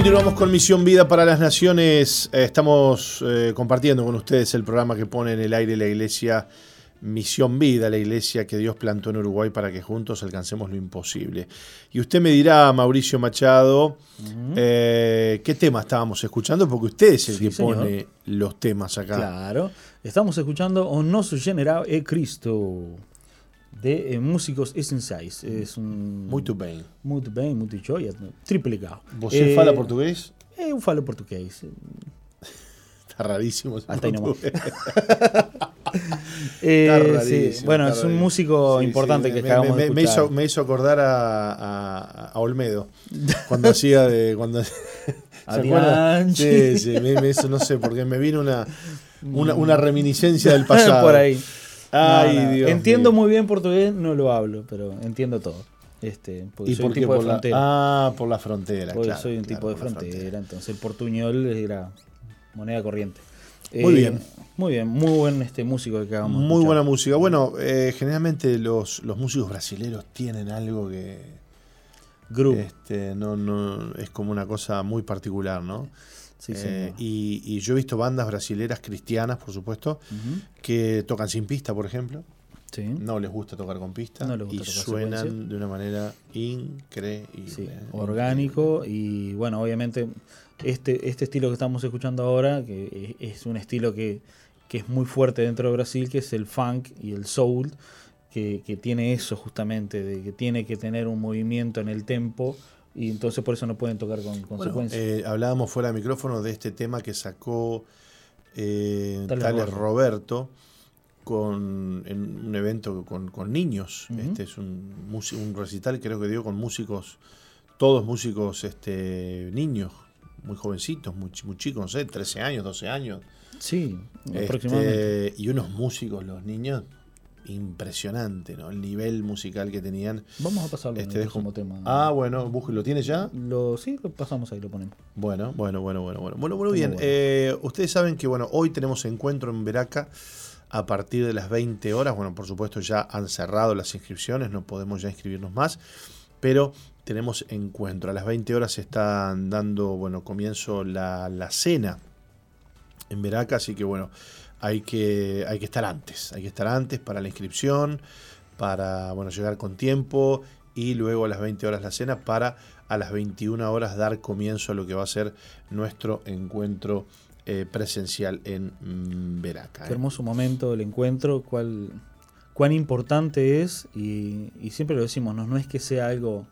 Continuamos con Misión Vida para las Naciones. Eh, estamos eh, compartiendo con ustedes el programa que pone en el aire la iglesia Misión Vida, la iglesia que Dios plantó en Uruguay para que juntos alcancemos lo imposible. Y usted me dirá, Mauricio Machado, eh, ¿qué tema estábamos escuchando? Porque usted es el que pone los temas acá. Claro, estamos escuchando O Nosso General e Cristo de eh, Músicos Essenciais. Es un, muito bem. Muito bem, muito joia. Triplicado. ¿Você fala portugués? Eu falo portugués. Está rarísimo. Hasta ahí nomás. eh, sí. Bueno, es un músico importante sí, que me, acabamos me, de me hizo, me hizo acordar a, a, a Olmedo cuando hacía de cuando. Sí, sí, me, me hizo, no sé, porque me vino una, una, una reminiscencia del pasado. Por ahí. Ay, No, no. Dios Entiendo mío. muy bien portugués, no lo hablo, pero entiendo todo. Este, porque ¿Y soy por un tipo de la- frontera. ah, por la frontera. Porque claro, soy un claro, tipo de frontera, entonces el portuñol era moneda corriente. Muy bien. Muy bien, muy buen este músico que acabamos Muy escuchar. buena música. Bueno, eh, generalmente los, los músicos brasileños tienen algo que Groove. este, no, no, es como una cosa muy particular, ¿no? Sí, Eh, y, y yo he visto bandas brasileras cristianas, por supuesto, que tocan sin pista, por ejemplo. Sí. No les gusta tocar con pista No les gusta y tocar suenan de una manera increíble. Sí, orgánico y bueno, obviamente este, este estilo que estamos escuchando ahora, que es es un estilo que, que es muy fuerte dentro de Brasil, que es el funk y el soul, que, que tiene eso justamente, de que tiene que tener un movimiento en el tempo y entonces por eso no pueden tocar con Bueno, consecuencia. eh, hablábamos fuera de micrófono de este tema que sacó eh, Tales Tales Roberto. Roberto con, en un evento con, con niños. Este es un, un recital, creo que dio con músicos, todos músicos este, niños, muy jovencitos, muy chicos, no sé, 13 años, 12 años. sí, Este, aproximadamente. y unos músicos, los niños, impresionante, ¿no? El nivel musical que tenían. Vamos a pasarlo Este, dejo- próximo tema. Ah, bueno, ¿lo tiene ya? Lo, sí, lo pasamos ahí, lo ponemos. Bueno, bueno, bueno, bueno, bueno. Bueno, bueno, bien. bueno. Eh, ustedes saben que bueno, hoy tenemos encuentro en Veraca a partir de las 20 horas. Bueno, por supuesto ya han cerrado las inscripciones, no podemos ya inscribirnos más, pero tenemos encuentro. A las 20 horas se están dando, bueno, comienzo la, la cena en Veraca, así que bueno, hay que, hay que estar antes, hay que estar antes para la inscripción, para bueno, llegar con tiempo y luego a las 20 horas la cena para a las 21 horas dar comienzo a lo que va a ser nuestro encuentro eh, presencial en mm, Veraca. Qué ¿eh? hermoso momento el encuentro, cuál, cuán importante es, y, y siempre lo decimos, ¿no? no es que sea algo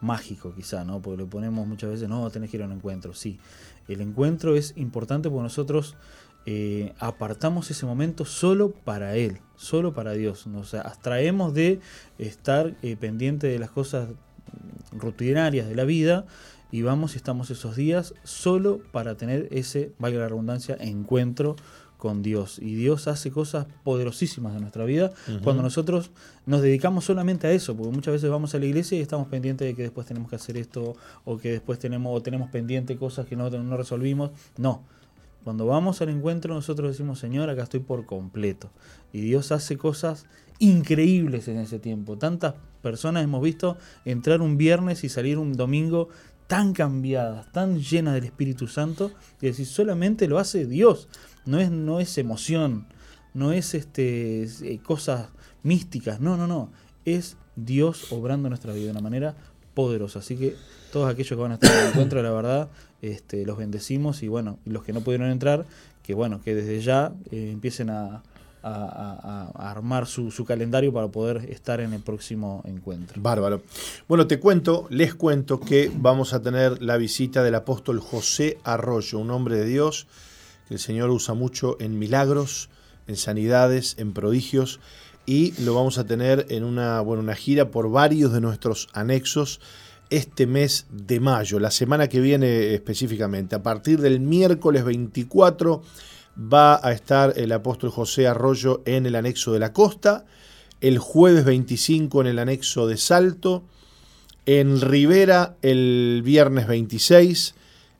mágico quizá, ¿no? Porque lo ponemos muchas veces, no, tenés que ir a un encuentro, sí. El encuentro es importante porque nosotros eh, apartamos ese momento solo para Él, solo para Dios. Nos abstraemos de estar eh, pendiente de las cosas rutinarias de la vida y vamos y estamos esos días solo para tener ese, valga la redundancia, encuentro con Dios. Y Dios hace cosas poderosísimas en nuestra vida cuando nosotros nos dedicamos solamente a eso, porque muchas veces vamos a la iglesia y estamos pendientes de que después tenemos que hacer esto, o que después tenemos, o tenemos pendiente cosas que no, no resolvimos. No. Cuando vamos al encuentro nosotros decimos, Señor, acá estoy por completo. Y Dios hace cosas increíbles en ese tiempo. Tantas personas hemos visto entrar un viernes y salir un domingo tan cambiadas, tan llenas del Espíritu Santo, y decir, solamente lo hace Dios. No es, no es emoción, no es este, eh, cosas místicas, no, no, no. Es Dios obrando nuestra vida de una manera poderosa. Así que todos aquellos que van a estar en el encuentro, la verdad, este, los bendecimos y bueno, los que no pudieron entrar, que bueno, que desde ya eh, empiecen a, armar su, su, calendario para poder estar en el próximo encuentro. Bárbaro. Bueno, te cuento, les cuento que vamos a tener la visita del apóstol José Arroyo, un hombre de Dios que el Señor usa mucho en milagros, en sanidades, en prodigios, y lo vamos a tener en una, bueno, una gira por varios de nuestros anexos este mes de mayo, la semana que viene específicamente. A partir del miércoles 24 va a estar el apóstol José Arroyo en el anexo de la costa, el jueves 25 en el anexo de Salto, en Rivera el viernes 26,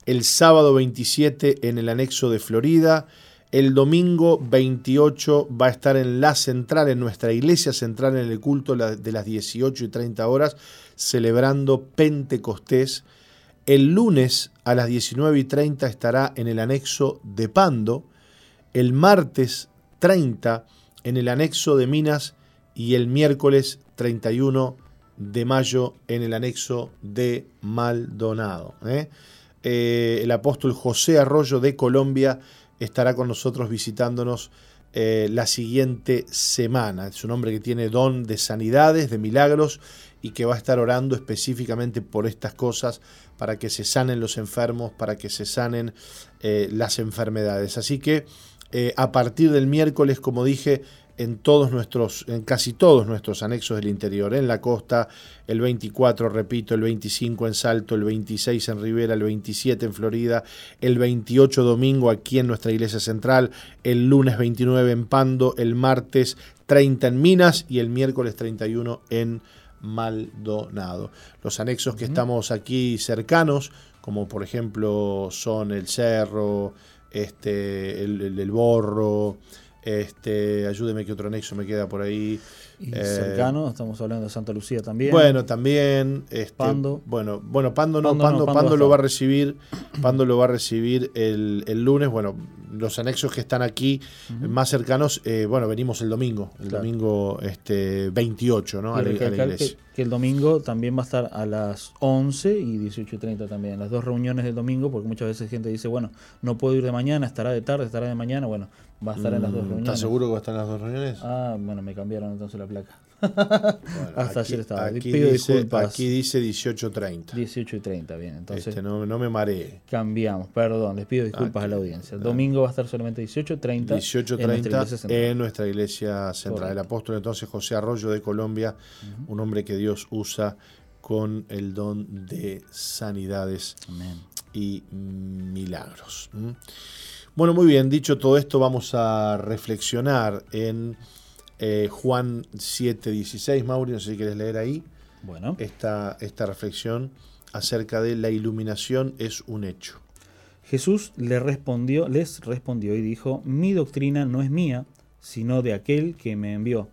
el sábado 27 en el anexo de Florida, el domingo 28 va a estar en la central, en nuestra iglesia central, en el culto de las 18 y 30 horas, celebrando Pentecostés. El lunes a las 19 y 30 estará en el anexo de Pando. El martes 30 en el anexo de Minas y el miércoles 31 de mayo en el anexo de Maldonado. ¿eh? Eh, el apóstol José Arroyo de Colombia estará con nosotros visitándonos eh, la siguiente semana. Es un hombre que tiene don de sanidades, de milagros y que va a estar orando específicamente por estas cosas para que se sanen los enfermos, para que se sanen eh, las enfermedades. Así que a partir del miércoles, como dije, en todos nuestros, en casi todos nuestros anexos del interior, en la costa, el 24, repito, el 25 en Salto, el 26 en Rivera, el 27 en Florida, el 28 domingo aquí en nuestra iglesia central, el lunes 29 en Pando, el martes 30 en Minas y el miércoles 31 en Maldonado. Los anexos que estamos aquí cercanos, como por ejemplo son el Cerro, este, el Borro, este, ayúdeme que otro anexo me queda por ahí. Y eh, cercano, estamos hablando de Santa Lucía también. Bueno, también. Este, Pando. Bueno, bueno, Pando no, Pando, Pando, lo va a recibir. Pando lo va a recibir el, lunes. Bueno, los anexos que están aquí más cercanos, eh, bueno, venimos el domingo, el domingo este 28, ¿no? A la, iglesia. Que, el domingo también va a estar a las 11 y 18.30 también, las dos reuniones del domingo, porque muchas veces gente dice, bueno, no puedo ir de mañana, estará de tarde, estará de mañana, bueno, va a estar en las dos mm, reuniones. ¿Estás seguro que va a estar en las dos reuniones? Ah, bueno, me cambiaron entonces la placa. Hasta aquí, ayer estaba. Aquí dice, Aquí dice 18.30. 18.30, bien. Entonces, este, no, no, me mareé. Cambiamos, perdón, les pido disculpas a la audiencia. El domingo va a estar solamente 18.30. 18.30 en, nuestra iglesia central. El apóstol entonces José Arroyo de Colombia, un hombre que Dios usa con el don de sanidades y milagros. Bueno, muy bien, dicho todo esto, vamos a reflexionar en eh, Juan 7:16. Mauri, no sé si quieres leer ahí bueno. esta, esta reflexión acerca de la iluminación es un hecho. Jesús le respondió, les respondió y dijo, mi doctrina no es mía, sino de aquel que me envió.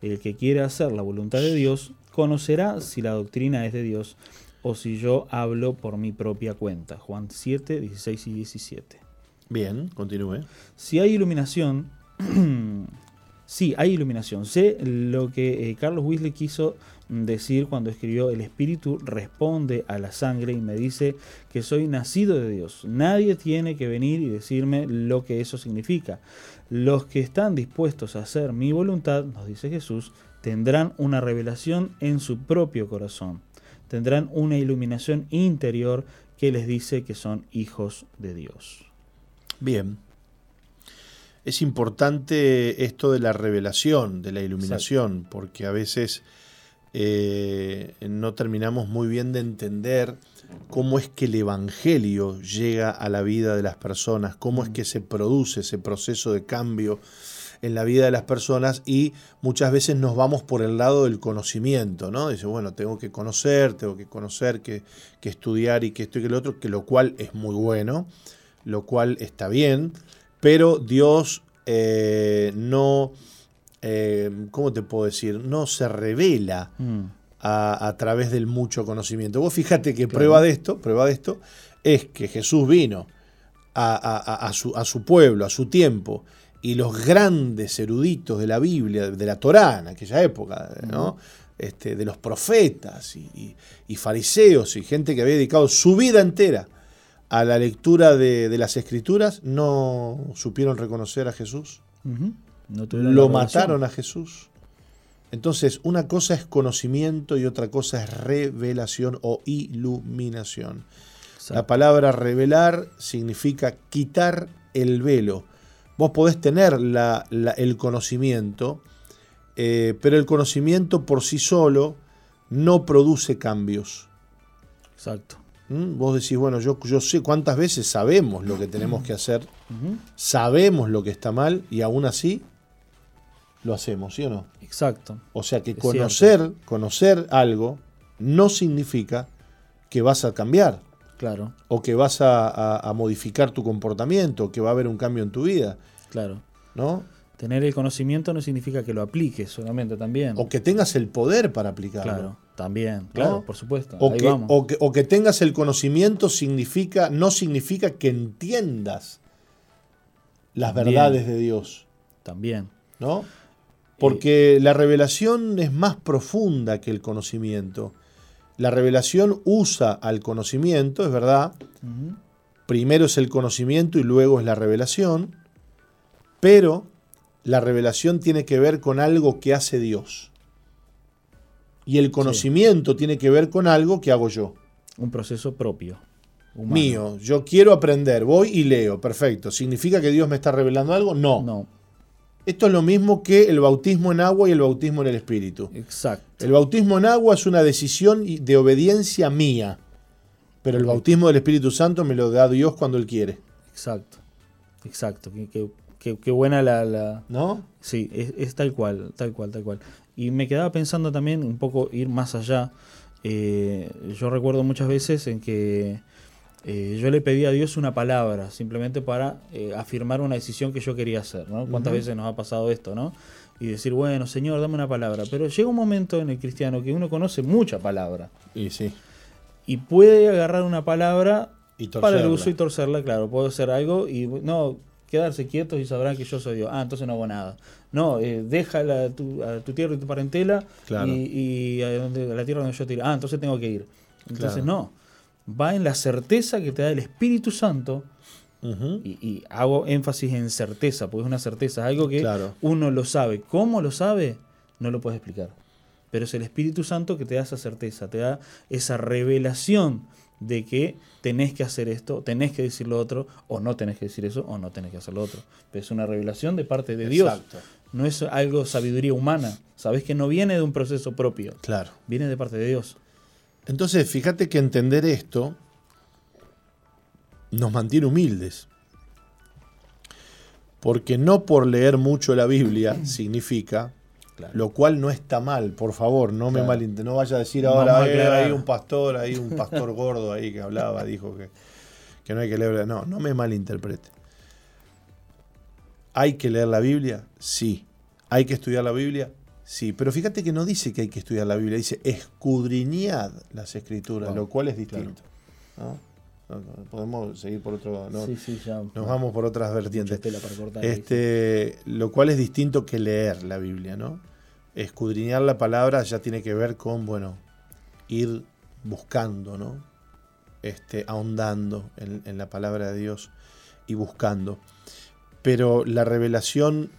El que quiere hacer la voluntad de Dios conocerá si la doctrina es de Dios o si yo hablo por mi propia cuenta. Juan 7, 16 y 17. Bien, continúe. Si hay iluminación, sí, hay iluminación. Sé lo que eh, Carlos Weasley quiso decir cuando escribió El Espíritu responde a la sangre y me dice que soy nacido de Dios. Nadie tiene que venir y decirme lo que eso significa. Los que están dispuestos a hacer mi voluntad, nos dice Jesús, tendrán una revelación en su propio corazón. Tendrán una iluminación interior que les dice que son hijos de Dios. Bien. Es importante esto de la revelación, de la iluminación, porque a veces eh, no terminamos muy bien de entender cómo es que el Evangelio llega a la vida de las personas, cómo es que se produce ese proceso de cambio en la vida de las personas y muchas veces nos vamos por el lado del conocimiento, ¿no? Dice, bueno, tengo que conocer, tengo que conocer, que, estudiar y que esto y que lo otro, que lo cual es muy bueno, lo cual está bien, pero Dios eh, no, eh, ¿cómo te puedo decir? No se revela. Mm. A, través del mucho conocimiento. Vos fíjate que prueba de esto, prueba de esto, es que Jesús vino a, su, a, su, pueblo, a su tiempo, y los grandes eruditos de la Biblia, de la Torá en aquella época, ¿no? Este, de los profetas y, fariseos y gente que había dedicado su vida entera a la lectura de, las escrituras, no supieron reconocer a Jesús. Lo mataron a Jesús. Entonces, una cosa es conocimiento y otra cosa es revelación o iluminación. La palabra revelar significa quitar el velo Vos podés tener el conocimiento, eh, pero el conocimiento por sí solo no produce cambios. Exacto. ¿Mm? Vos decís, bueno, yo, yo sé cuántas veces sabemos lo que tenemos que hacer, sabemos lo que está mal y aún así lo hacemos, ¿sí o no? Exacto. O sea que conocer, conocer algo no significa que vas a cambiar. Claro. O que vas a, modificar tu comportamiento, que va a haber un cambio en tu vida. Claro. ¿No? Tener el conocimiento no significa que lo apliques solamente también. O que tengas el poder para aplicarlo. Claro, también, claro, por supuesto. O, que, O, que, tengas el conocimiento significa, no significa que entiendas las verdades de Dios. También. ¿No? Porque la revelación es más profunda que el conocimiento. La revelación usa al conocimiento, es verdad. Primero es el conocimiento y luego es la revelación. Pero la revelación tiene que ver con algo que hace Dios. Y el conocimiento tiene que ver con algo que hago yo. Un proceso propio. Mío. Yo quiero aprender, voy y leo. Perfecto. ¿Significa que Dios me está revelando algo? No. No. Esto es lo mismo que el bautismo en agua y el bautismo en el Espíritu. Exacto. El bautismo en agua es una decisión de obediencia mía, pero el bautismo del Espíritu Santo me lo da Dios cuando Él quiere. Exacto, exacto. Qué, buena la, ¿No? Sí, es, tal cual, tal cual, tal cual. Y me quedaba pensando también un poco ir más allá. Eh, yo recuerdo muchas veces en que eh, yo le pedí a Dios una palabra, simplemente para eh, afirmar una decisión que yo quería hacer, ¿no? ¿Cuántas veces nos ha pasado esto, no? Y decir, bueno, Señor, dame una palabra. Pero llega un momento en el cristiano que uno conoce mucha palabra. Y sí. Y puede agarrar una palabra para el uso y torcerla, claro. Puedo hacer algo y no quedarse quietos y sabrán que yo soy Dios. Ah, entonces no hago nada. No, eh, deja a tu tierra y tu parentela y, a, la tierra donde yo te Ah, entonces tengo que ir. Entonces no va en la certeza que te da el Espíritu Santo. y, hago énfasis en certeza, porque es una certeza, algo que uno lo sabe. ¿Cómo lo sabe? No lo puedes explicar. Pero es el Espíritu Santo que te da esa certeza, te da esa revelación de que tenés que hacer esto, tenés que decir lo otro, o no tenés que decir eso, o no tenés que hacer lo otro. Pero es una revelación de parte de Dios. No es algo sabiduría humana. Sabes que no viene de un proceso propio. Claro. Viene de parte de Dios. Entonces, fíjate que entender esto nos mantiene humildes. Porque no por leer mucho la Biblia significa, lo cual no está mal, por favor, no me no vaya a decir ahora hay un pastor, hay un pastor gordo ahí que hablaba, dijo que, que no hay que leer, no, no me malinterprete. ¿Hay que leer la Biblia? Sí. ¿Hay que estudiar la Biblia? Sí, pero fíjate que no dice que hay que estudiar la Biblia, dice escudriñad las escrituras, lo cual es distinto. Podemos seguir por otro. Sí, sí, ya, nos vamos por otras vertientes. este, lo cual es distinto que leer la Biblia, ¿no? Escudriñar la palabra ya tiene que ver con, bueno, ir buscando, ¿no? Este, ahondando en, en la palabra de Dios y buscando. Pero la revelación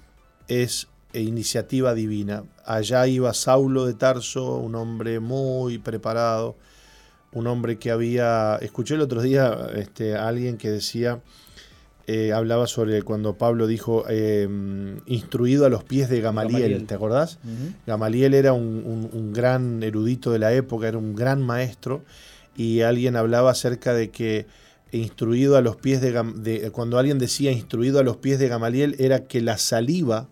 es e iniciativa divina. Allá iba Saulo de Tarso, un hombre muy preparado, un hombre que había, escuché el otro día este, a alguien que decía eh, hablaba sobre cuando Pablo dijo eh, instruido a los pies de Gamaliel, Gamaliel. ¿te acordás? Gamaliel era un, un- un gran erudito de la época, era un gran maestro, y alguien hablaba acerca de que instruido a los pies de, de- cuando alguien decía instruido a los pies de Gamaliel era que la saliva,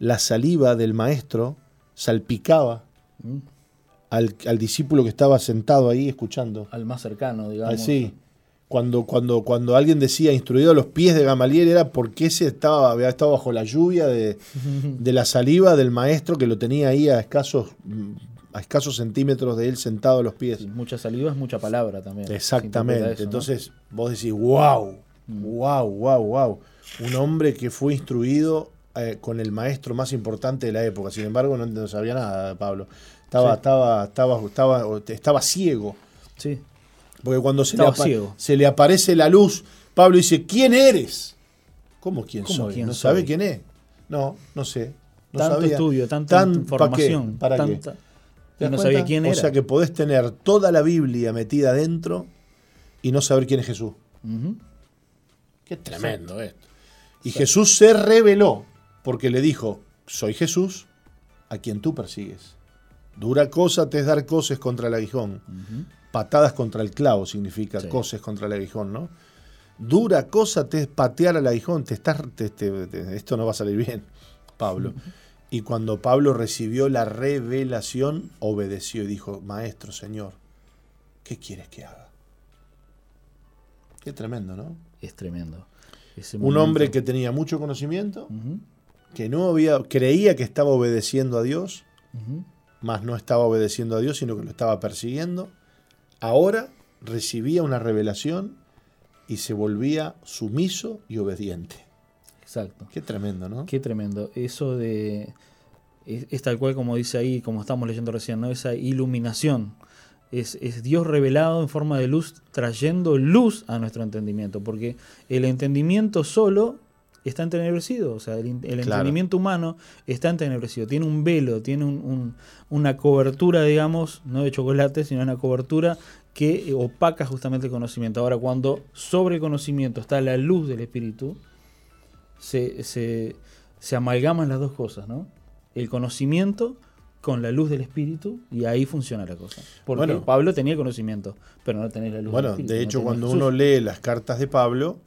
la saliva del maestro salpicaba Mm. Al, al discípulo que estaba sentado ahí escuchando. Al más cercano, digamos. Así. Cuando, cuando, cuando alguien decía instruido a los pies de Gamaliel era porque ese estaba, había estado bajo la lluvia de, de la saliva del maestro que lo tenía ahí a escasos, a escasos centímetros de él sentado a los pies. Sí, mucha saliva es mucha palabra también. Se Exactamente. eso, ¿no? Entonces vos decís, wow, wow, wow, wow. Un hombre que fue instruido eh, con el maestro más importante de la época. Sin embargo, no, no sabía nada, Pablo. Estaba, Sí. estaba, estaba, estaba, estaba ciego. Sí, Porque cuando se le, Estaba apa- ciego. se le aparece la luz, Pablo dice, ¿quién eres? ¿Cómo quién ¿Cómo soy? quién ¿No soy? sabe quién es? No, no sé. No tanto sabía. estudio, tanta información, ¿Para qué? tanta... ¿Te Y das no sabía quién o era. sea que podés tener toda la Biblia metida adentro y no saber quién es Jesús. Qué tremendo esto. Y Jesús se reveló porque le dijo, soy Jesús a quien tú persigues. Dura cosa te es dar coces contra el aguijón. Patadas contra el clavo significa Sí. coces contra el aguijón, ¿no? Dura cosa te es patear al aguijón. Te estás, te- te- te- esto no va a salir bien, Pablo. Y cuando Pablo recibió la revelación, obedeció y dijo, Maestro, Señor, ¿qué quieres que haga? Qué tremendo, ¿no? Es tremendo. Ese Un hombre que tenía mucho conocimiento, que no había, creía que estaba obedeciendo a Dios. Mas no estaba obedeciendo a Dios, sino que lo estaba persiguiendo. Ahora recibía una revelación y se volvía sumiso y obediente. Exacto. Qué tremendo, ¿no? Qué tremendo. Eso de. Es, es tal cual como dice ahí, como estamos leyendo recién, ¿no? Esa iluminación. Es, es Dios revelado en forma de luz, trayendo luz a nuestro entendimiento. Porque el entendimiento solo está entenebrecido. O sea, el, Claro. entendimiento humano está entenebrecido. Tiene un velo, tiene un- un- una cobertura, digamos, no de chocolate, sino una cobertura que opaca justamente el conocimiento. Ahora, cuando sobre el conocimiento está la luz del Espíritu, se, se, se amalgaman las dos cosas, ¿no? El conocimiento con la luz del Espíritu y ahí funciona la cosa. Porque Bueno. Pablo tenía conocimiento, pero no tenía la luz del Bueno, Espíritu. de no hecho, cuando Jesús. uno lee las cartas de Pablo,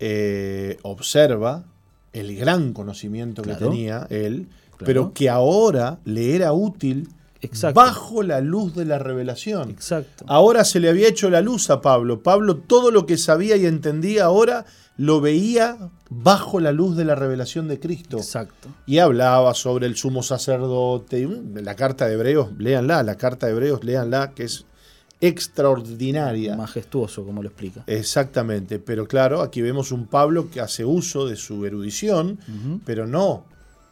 eh, observa el gran conocimiento que Claro. tenía él, Claro. pero que ahora le era útil Exacto. bajo la luz de la revelación. Exacto. Ahora se le había hecho la luz a Pablo. Pablo todo lo que sabía y entendía ahora lo veía bajo la luz de la revelación de Cristo. Exacto. Y hablaba sobre el sumo sacerdote. La carta de Hebreos, léanla, la carta de Hebreos, léanla, que es extraordinaria. Majestuoso, como lo explica. Exactamente, pero claro, aquí vemos un Pablo que hace uso de su erudición, pero no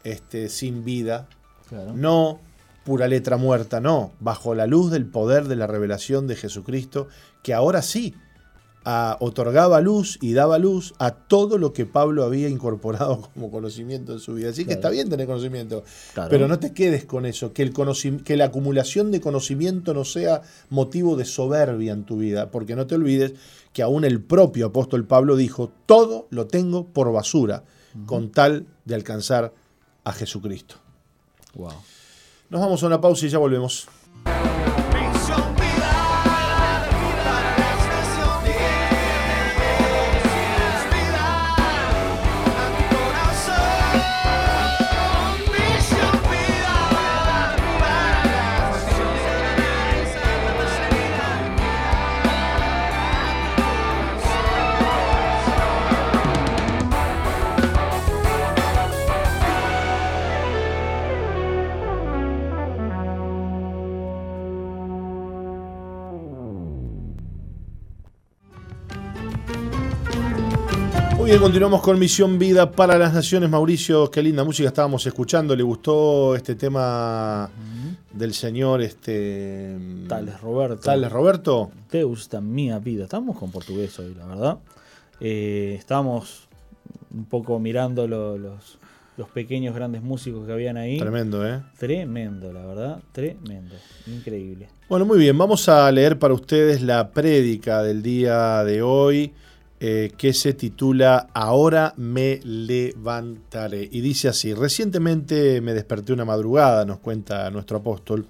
este, sin vida, claro. no pura letra muerta, no, bajo la luz del poder de la revelación de Jesucristo, que ahora sí otorgaba luz y daba luz a todo lo que Pablo había incorporado como conocimiento en su vida. Así que Claro. está bien tener conocimiento, Claro. pero no te quedes con eso, que, el que la acumulación de conocimiento no sea motivo de soberbia en tu vida, porque no te olvides que aún el propio apóstol Pablo dijo, todo lo tengo por basura, con tal de alcanzar a Jesucristo. Wow. Nos vamos a una pausa y ya volvemos. Continuamos con Misión Vida para las Naciones. Mauricio, qué linda música estábamos escuchando. ¿Le gustó este tema del señor este Tales Roberto. Tales Roberto? Te gusta mía vida. Estamos con portugués hoy, la verdad. Eh, estamos un poco mirando lo- los, los pequeños grandes músicos que habían ahí. Tremendo, ¿eh? Tremendo, la verdad. Tremendo. Increíble. Bueno, muy bien, vamos a leer para ustedes la prédica del día de hoy. Eh, que se titula Ahora me levantaré. Y dice así, recientemente me desperté una madrugada, nos cuenta nuestro apóstol,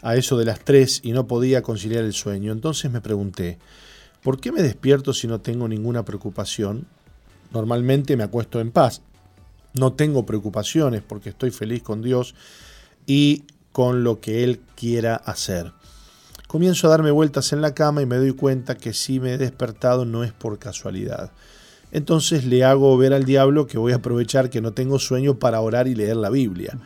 a eso de las 3 y no podía conciliar el sueño. Entonces me pregunté, ¿por qué me despierto si no tengo ninguna preocupación? Normalmente me acuesto en paz. No tengo preocupaciones porque estoy feliz con Dios y con lo que Él quiera hacer. Comienzo a darme vueltas en la cama y me doy cuenta que si me he despertado no es por casualidad. Entonces le hago ver al diablo que voy a aprovechar que no tengo sueño para orar y leer la Biblia.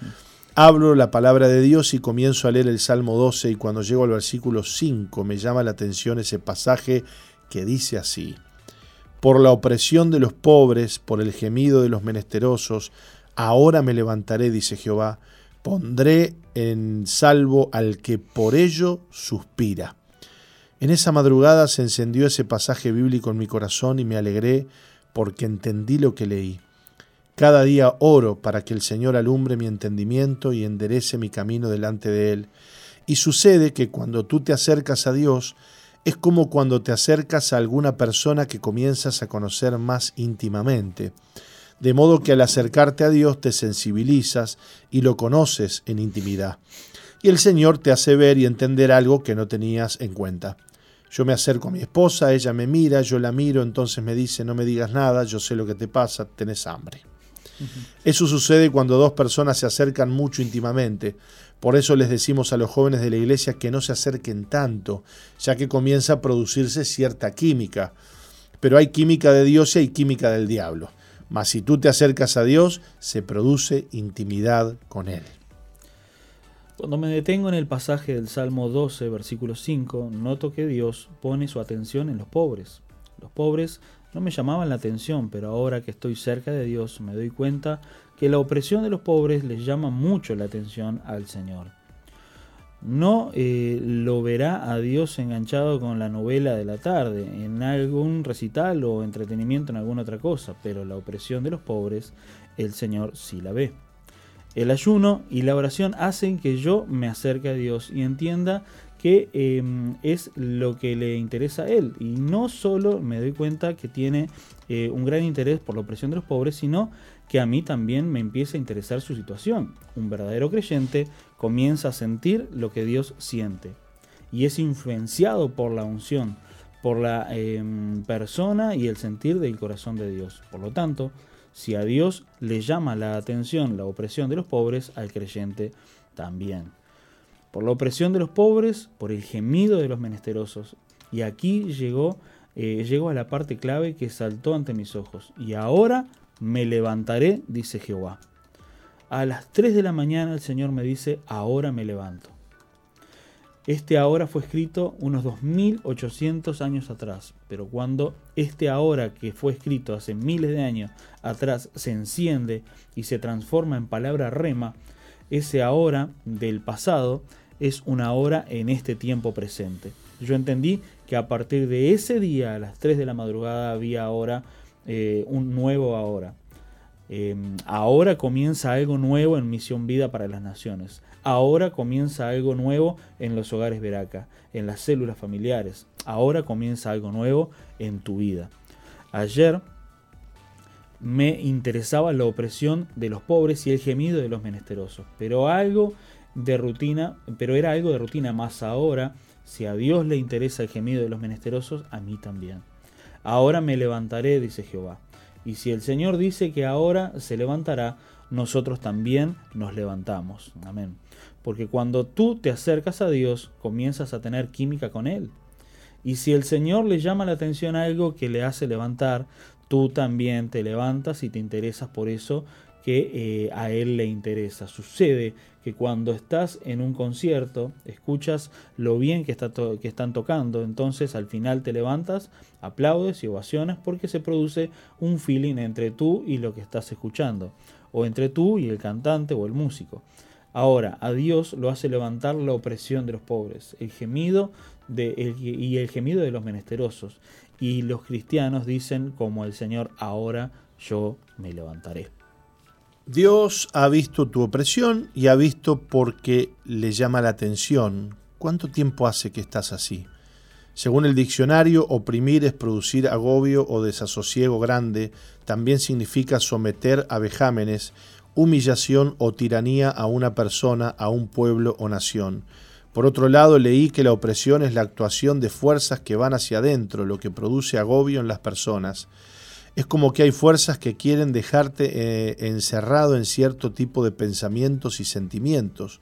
Hablo la palabra de Dios y comienzo a leer el Salmo 12 y cuando llego al versículo 5 me llama la atención ese pasaje que dice así. Por la opresión de los pobres, por el gemido de los menesterosos, ahora me levantaré, dice Jehová, pondré en salvo al que por ello suspira. En esa madrugada se encendió ese pasaje bíblico en mi corazón y me alegré porque entendí lo que leí. Cada día oro para que el Señor alumbre mi entendimiento y enderece mi camino delante de Él. Y sucede que cuando tú te acercas a Dios, es como cuando te acercas a alguna persona que comienzas a conocer más íntimamente. De modo que al acercarte a Dios te sensibilizas y lo conoces en intimidad. Y el Señor te hace ver y entender algo que no tenías en cuenta. Yo me acerco a mi esposa, ella me mira, yo la miro, entonces me dice, no me digas nada, yo sé lo que te pasa, tenés hambre. Eso sucede cuando dos personas se acercan mucho íntimamente. Por eso les decimos a los jóvenes de la iglesia que no se acerquen tanto, ya que comienza a producirse cierta química. Pero hay química de Dios y hay química del diablo. Mas si tú te acercas a Dios, se produce intimidad con Él. Cuando me detengo en el pasaje del Salmo 12, versículo 5, noto que Dios pone su atención en los pobres. Los pobres no me llamaban la atención, pero ahora que estoy cerca de Dios me doy cuenta que la opresión de los pobres les llama mucho la atención al Señor. No eh, lo verá a Dios enganchado con la novela de la tarde, en algún recital o entretenimiento en alguna otra cosa, pero la opresión de los pobres el Señor sí la ve. El ayuno y la oración hacen que yo me acerque a Dios y entienda que eh, es lo que le interesa a Él. Y no solo me doy cuenta que tiene eh, un gran interés por la opresión de los pobres, sino que a mí también me empieza a interesar su situación. Un verdadero creyente comienza a sentir lo que Dios siente y es influenciado por la unción, por la eh, persona y el sentir del corazón de Dios. Por lo tanto, si a Dios le llama la atención la opresión de los pobres, al creyente también. Por la opresión de los pobres, por el gemido de los menesterosos. Y aquí llegó, eh, llegó a la parte clave que saltó ante mis ojos. Y ahora me levantaré, dice Jehová. A las 3 de la mañana el Señor me dice, ahora me levanto. Este ahora fue escrito unos 2800 años atrás, pero cuando este ahora que fue escrito hace miles de años atrás se enciende y se transforma en palabra rema, ese ahora del pasado es una hora en este tiempo presente. Yo entendí que a partir de ese día a las 3 de la madrugada había ahora eh, un nuevo ahora. Eh, ahora comienza algo nuevo en Misión Vida para las Naciones. Ahora comienza algo nuevo en los hogares Veraca, en las células familiares. Ahora comienza algo nuevo en tu vida. Ayer me interesaba la opresión de los pobres y el gemido de los menesterosos, pero algo de rutina, pero era algo de rutina más ahora, si a Dios le interesa el gemido de los menesterosos, a mí también. Ahora me levantaré, dice Jehová. Y si el Señor dice que ahora se levantará, nosotros también nos levantamos. Amén. Porque cuando tú te acercas a Dios, comienzas a tener química con Él. Y si el Señor le llama la atención algo que le hace levantar, tú también te levantas y te interesas por eso que eh, a Él le interesa. Sucede que cuando estás en un concierto, escuchas lo bien que, está que están tocando, entonces al final te levantas, aplaudes y ovacionas porque se produce un feeling entre tú y lo que estás escuchando, o entre tú y el cantante o el músico. Ahora, a Dios lo hace levantar la opresión de los pobres, el gemido de, y el gemido de los menesterosos. Y los cristianos dicen como el Señor, ahora yo me levantaré. Dios ha visto tu opresión y ha visto por qué le llama la atención. ¿Cuánto tiempo hace que estás así? Según el diccionario, oprimir es producir agobio o desasosiego grande, también significa someter a vejámenes, humillación o tiranía a una persona, a un pueblo o nación. Por otro lado, leí que la opresión es la actuación de fuerzas que van hacia adentro, lo que produce agobio en las personas. Es como que hay fuerzas que quieren dejarte eh, encerrado en cierto tipo de pensamientos y sentimientos.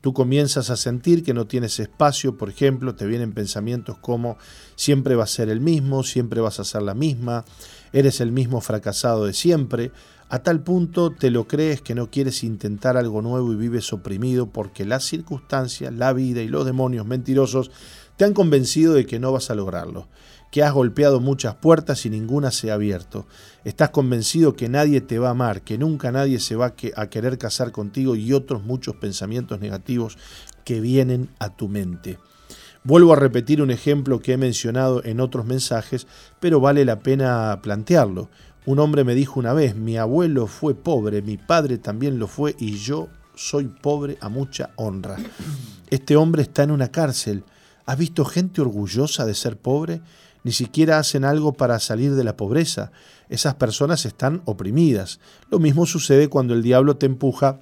Tú comienzas a sentir que no tienes espacio, por ejemplo, te vienen pensamientos como siempre va a ser el mismo, siempre vas a ser la misma, eres el mismo fracasado de siempre, a tal punto te lo crees que no quieres intentar algo nuevo y vives oprimido porque las circunstancias, la vida y los demonios mentirosos te han convencido de que no vas a lograrlo, que has golpeado muchas puertas y ninguna se ha abierto. Estás convencido que nadie te va a amar, que nunca nadie se va a que- a querer casar contigo y otros muchos pensamientos negativos que vienen a tu mente. Vuelvo a repetir un ejemplo que he mencionado en otros mensajes, pero vale la pena plantearlo. Un hombre me dijo una vez, mi abuelo fue pobre, mi padre también lo fue y yo soy pobre a mucha honra. Este hombre está en una cárcel. ¿Has visto gente orgullosa de ser pobre? Ni siquiera hacen algo para salir de la pobreza. Esas personas están oprimidas. Lo mismo sucede cuando el diablo te empuja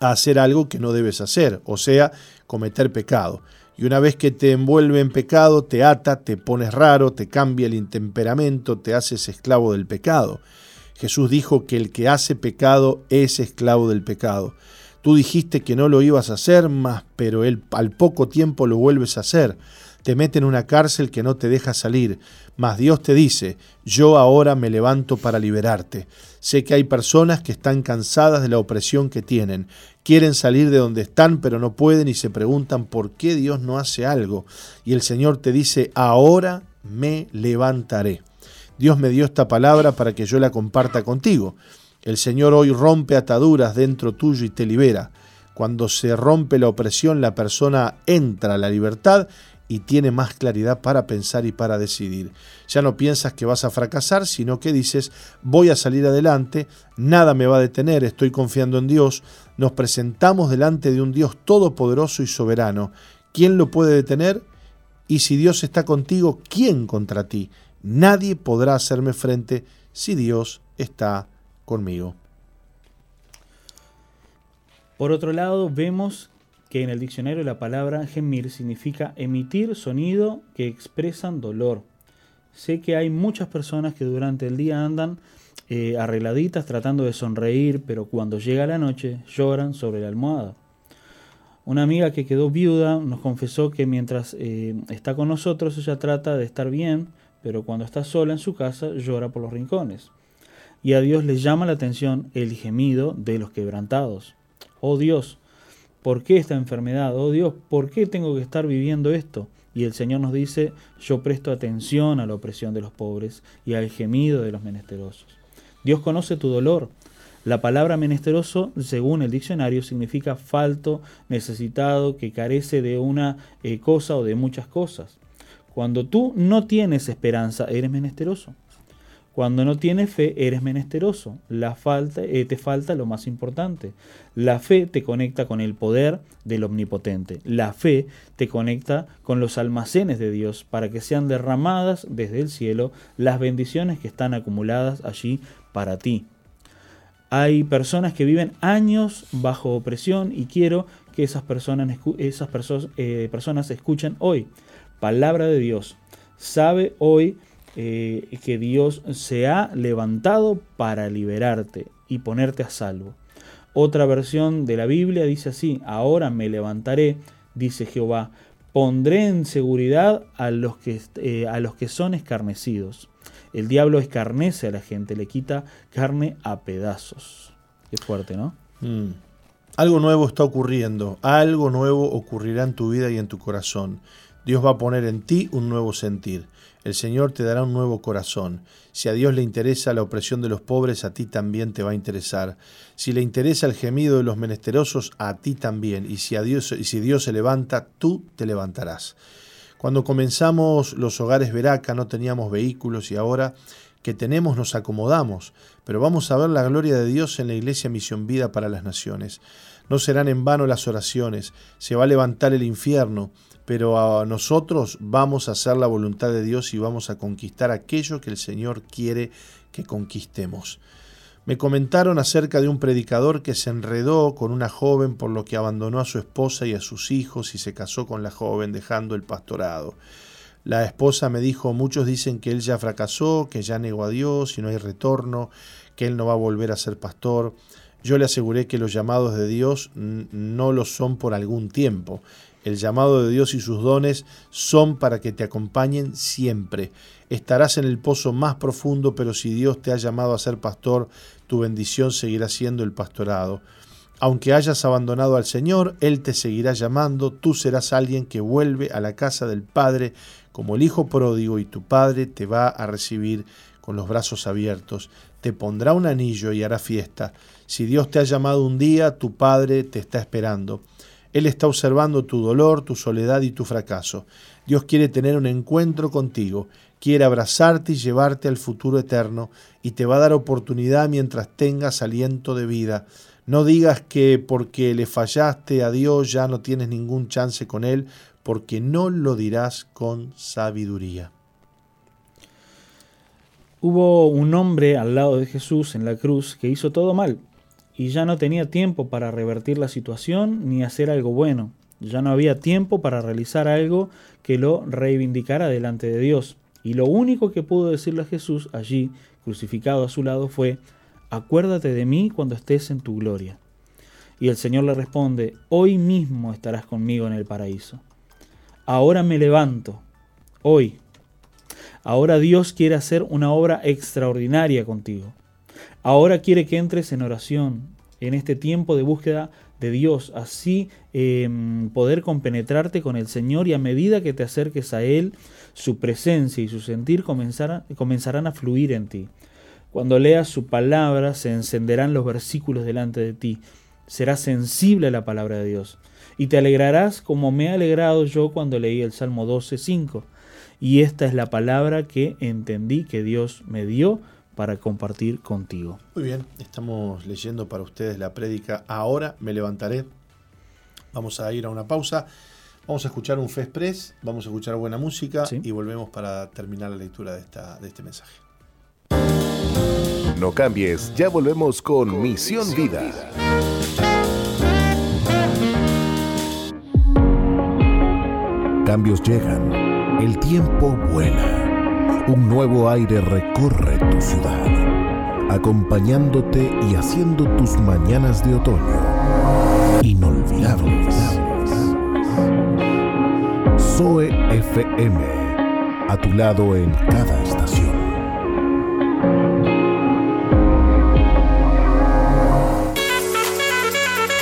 a hacer algo que no debes hacer, o sea, cometer pecado. Y una vez que te envuelve en pecado, te ata, te pones raro, te cambia el intemperamento, te haces esclavo del pecado. Jesús dijo que el que hace pecado es esclavo del pecado. Tú dijiste que no lo ibas a hacer más, pero él al poco tiempo lo vuelves a hacer. Te mete en una cárcel que no te deja salir, mas Dios te dice, yo ahora me levanto para liberarte. Sé que hay personas que están cansadas de la opresión que tienen, quieren salir de donde están, pero no pueden y se preguntan por qué Dios no hace algo. Y el Señor te dice, ahora me levantaré. Dios me dio esta palabra para que yo la comparta contigo. El Señor hoy rompe ataduras dentro tuyo y te libera. Cuando se rompe la opresión, la persona entra a la libertad y tiene más claridad para pensar y para decidir. Ya no piensas que vas a fracasar, sino que dices, voy a salir adelante, nada me va a detener, estoy confiando en Dios. Nos presentamos delante de un Dios todopoderoso y soberano. ¿Quién lo puede detener? Y si Dios está contigo, ¿quién contra ti? Nadie podrá hacerme frente si Dios está conmigo. Por otro lado, vemos que en el diccionario la palabra gemir significa emitir sonido que expresan dolor. Sé que hay muchas personas que durante el día andan eh, arregladitas tratando de sonreír, pero cuando llega la noche lloran sobre la almohada. Una amiga que quedó viuda nos confesó que mientras eh, está con nosotros ella trata de estar bien, pero cuando está sola en su casa llora por los rincones. Y a Dios le llama la atención el gemido de los quebrantados. Oh Dios, ¿por qué esta enfermedad? Oh Dios, ¿por qué tengo que estar viviendo esto? Y el Señor nos dice, yo presto atención a la opresión de los pobres y al gemido de los menesterosos. Dios conoce tu dolor. La palabra menesteroso, según el diccionario, significa falto, necesitado, que carece de una eh, cosa o de muchas cosas. Cuando tú no tienes esperanza, eres menesteroso. Cuando no tienes fe, eres menesteroso. La falta, eh, te falta lo más importante. La fe te conecta con el poder del omnipotente. La fe te conecta con los almacenes de Dios para que sean derramadas desde el cielo las bendiciones que están acumuladas allí para ti. Hay personas que viven años bajo opresión y quiero que esas personas, eh, personas escuchen hoy. Palabra de Dios. Sabe hoy eh, que Dios se ha levantado para liberarte y ponerte a salvo. Otra versión de la Biblia dice así, ahora me levantaré, dice Jehová, pondré en seguridad a los que, eh, a los que son escarnecidos. El diablo escarnece a la gente, le quita carne a pedazos. Qué fuerte, ¿no? Mm. Algo nuevo está ocurriendo, algo nuevo ocurrirá en tu vida y en tu corazón. Dios va a poner en ti un nuevo sentir. El Señor te dará un nuevo corazón. Si a Dios le interesa la opresión de los pobres, a ti también te va a interesar. Si le interesa el gemido de los menesterosos, a ti también. Y si, Dios, y si Dios se levanta, tú te levantarás. Cuando comenzamos los hogares Veraca no teníamos vehículos y ahora que tenemos nos acomodamos, pero vamos a ver la gloria de Dios en la Iglesia Misión Vida para las Naciones. No serán en vano las oraciones, se va a levantar el infierno, pero a nosotros vamos a hacer la voluntad de Dios y vamos a conquistar aquello que el Señor quiere que conquistemos. Me comentaron acerca de un predicador que se enredó con una joven por lo que abandonó a su esposa y a sus hijos y se casó con la joven dejando el pastorado. La esposa me dijo, muchos dicen que él ya fracasó, que ya negó a Dios y no hay retorno, que él no va a volver a ser pastor. Yo le aseguré que los llamados de Dios no lo son por algún tiempo. El llamado de Dios y sus dones son para que te acompañen siempre. Estarás en el pozo más profundo, pero si Dios te ha llamado a ser pastor, tu bendición seguirá siendo el pastorado. Aunque hayas abandonado al Señor, Él te seguirá llamando, tú serás alguien que vuelve a la casa del Padre como el Hijo pródigo y tu Padre te va a recibir con los brazos abiertos, te pondrá un anillo y hará fiesta. Si Dios te ha llamado un día, tu Padre te está esperando. Él está observando tu dolor, tu soledad y tu fracaso. Dios quiere tener un encuentro contigo, quiere abrazarte y llevarte al futuro eterno y te va a dar oportunidad mientras tengas aliento de vida. No digas que porque le fallaste a Dios ya no tienes ningún chance con Él, porque no lo dirás con sabiduría. Hubo un hombre al lado de Jesús en la cruz que hizo todo mal y ya no tenía tiempo para revertir la situación ni hacer algo bueno. Ya no había tiempo para realizar algo que lo reivindicara delante de Dios. Y lo único que pudo decirle a Jesús allí, crucificado a su lado, fue, acuérdate de mí cuando estés en tu gloria. Y el Señor le responde, hoy mismo estarás conmigo en el paraíso. Ahora me levanto, hoy. Ahora Dios quiere hacer una obra extraordinaria contigo. Ahora quiere que entres en oración, en este tiempo de búsqueda de Dios, así eh, poder compenetrarte con el Señor y a medida que te acerques a Él, su presencia y su sentir comenzarán, comenzarán a fluir en ti. Cuando leas su palabra, se encenderán los versículos delante de ti. Serás sensible a la palabra de Dios. Y te alegrarás como me he alegrado yo cuando leí el Salmo 12.5. Y esta es la palabra que entendí que Dios me dio para compartir contigo. Muy bien, estamos leyendo para ustedes la prédica Ahora me levantaré. Vamos a ir a una pausa. Vamos a escuchar un Fe Express, vamos a escuchar buena música Sí. y volvemos para terminar la lectura de, esta, de este mensaje. No cambies, ya volvemos con Misión Vida. Cambios llegan, el tiempo vuela, un nuevo aire recorre tu ciudad, acompañándote y haciendo tus mañanas de otoño inolvidables. Zoe FM, a tu lado en cada estación.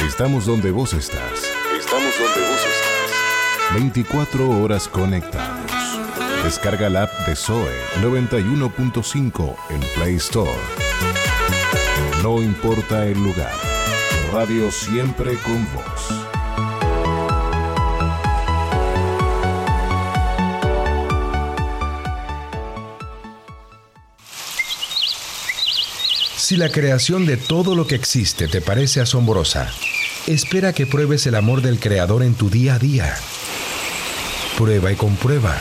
Estamos donde vos estás. Estamos donde vos estás. 24 horas conectados. Descarga la app de Zoe 91.5 en Play Store. No importa el lugar. Radio siempre con vos. Si la creación de todo lo que existe te parece asombrosa, espera que pruebes el amor del Creador en tu día a día. Prueba y comprueba.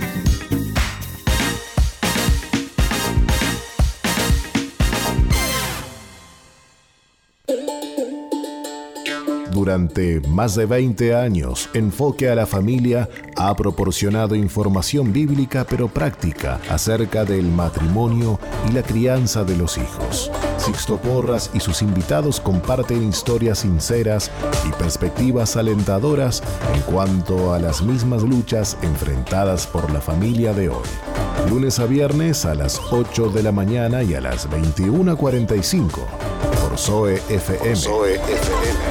Durante más de 20 años, Enfoque a la Familia ha proporcionado información bíblica pero práctica acerca del matrimonio y la crianza de los hijos. Sixto Porras y sus invitados comparten historias sinceras y perspectivas alentadoras en cuanto a las mismas luchas enfrentadas por la familia de hoy. Lunes a viernes a las 8 de la mañana y a las 21.45 por Zoe FM.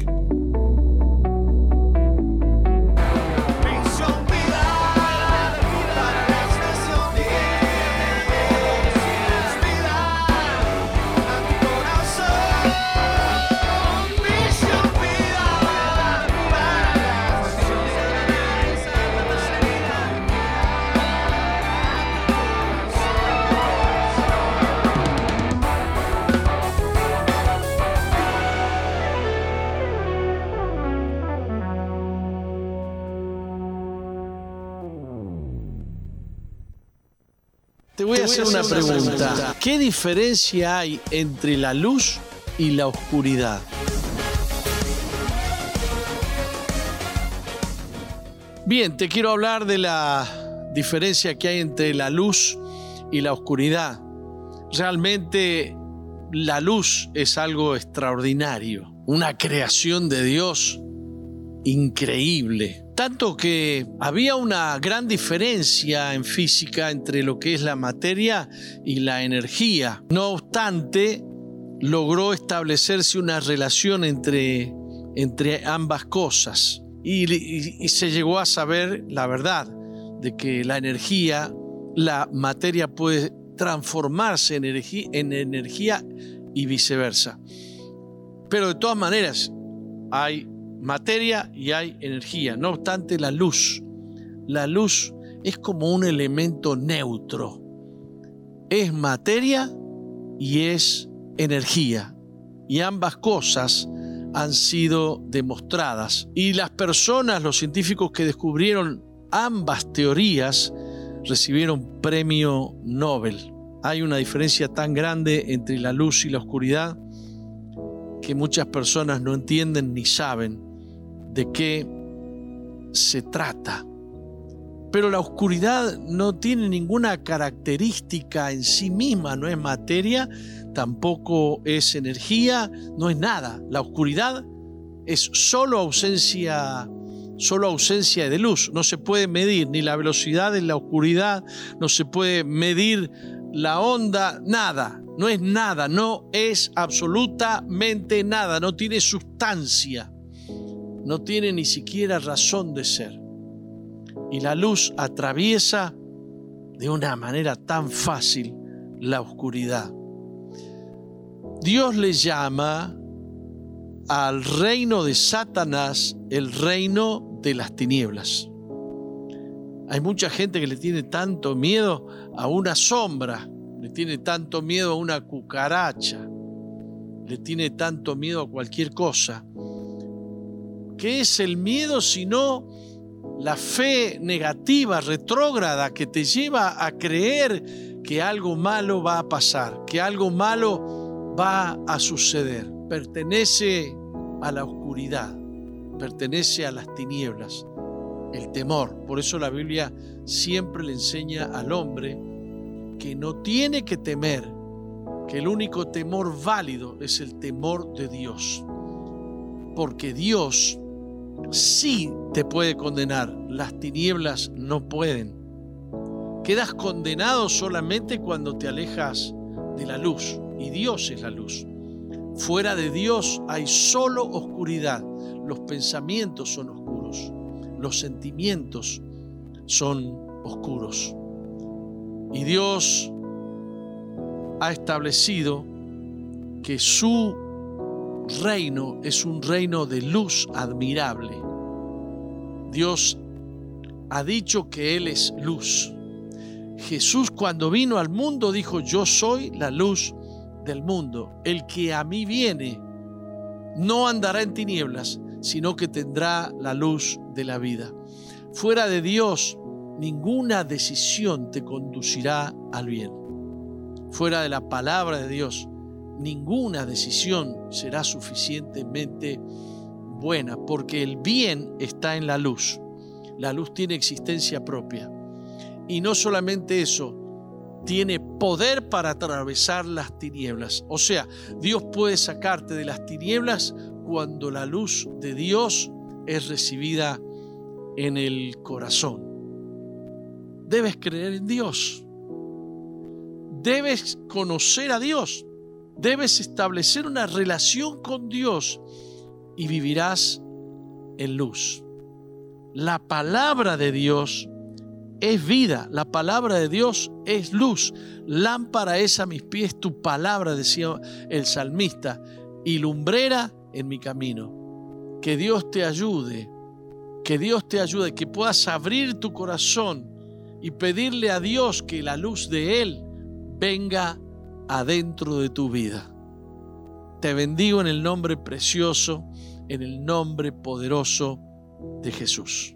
hacer una pregunta. ¿Qué diferencia hay entre la luz y la oscuridad? Bien, te quiero hablar de la diferencia que hay entre la luz y la oscuridad. Realmente la luz es algo extraordinario, una creación de Dios increíble. Tanto que había una gran diferencia en física entre lo que es la materia y la energía. No obstante, logró establecerse una relación entre, entre ambas cosas. Y, se llegó a saber la verdad de que la energía, la materia puede transformarse en energía y viceversa. Pero de todas maneras, hay materia y hay energía. No obstante, la luz, la luz es como un elemento neutro. Es materia y es energía. Y ambas cosas han sido demostradas. Y las personas, los científicos que descubrieron ambas teorías, recibieron premio Nobel. Hay una diferencia tan grande entre la luz y la oscuridad que muchas personas no entienden ni saben de qué se trata. Pero la oscuridad no tiene ninguna característica en sí misma, no es materia, tampoco es energía, no es nada. La oscuridad es solo ausencia, solo ausencia de luz. No se puede medir ni la velocidad de la oscuridad, no se puede medir la onda, nada. No es nada, no es absolutamente nada, no tiene sustancia no tiene ni siquiera razón de ser. Y la luz atraviesa de una manera tan fácil la oscuridad. Dios le llama al reino de Satanás el reino de las tinieblas. Hay mucha gente que le tiene tanto miedo a una sombra, le tiene tanto miedo a una cucaracha, le tiene tanto miedo a cualquier cosa. ¿Qué es el miedo sino la fe negativa, retrógrada, que te lleva a creer que algo malo va a pasar, que algo malo va a suceder? Pertenece a la oscuridad, pertenece a las tinieblas, el temor. Por eso la Biblia siempre le enseña al hombre que no tiene que temer, que el único temor válido es el temor de Dios. Porque Dios sí te puede condenar, las tinieblas no pueden. Quedas condenado solamente cuando te alejas de la luz y Dios es la luz. Fuera de Dios hay solo oscuridad. Los pensamientos son oscuros, los sentimientos son oscuros. Y Dios ha establecido que su reino es un reino de luz admirable. Dios ha dicho que Él es luz. Jesús cuando vino al mundo dijo, yo soy la luz del mundo. El que a mí viene no andará en tinieblas, sino que tendrá la luz de la vida. Fuera de Dios, ninguna decisión te conducirá al bien. Fuera de la palabra de Dios, ninguna decisión será suficientemente buena, porque el bien está en la luz. La luz tiene existencia propia. Y no solamente eso, tiene poder para atravesar las tinieblas. O sea, Dios puede sacarte de las tinieblas cuando la luz de Dios es recibida en el corazón. debes creer en Dios. Debes conocer a Dios. Debes establecer una relación con Dios y vivirás en luz. La palabra de Dios es vida, la palabra de Dios es luz. Lámpara es a mis pies tu palabra, decía el salmista, y lumbrera en mi camino. Que Dios te ayude, que Dios te ayude, que puedas abrir tu corazón y pedirle a Dios que la luz de Él venga adentro de tu vida. Te bendigo en el nombre precioso, en el nombre poderoso de Jesús.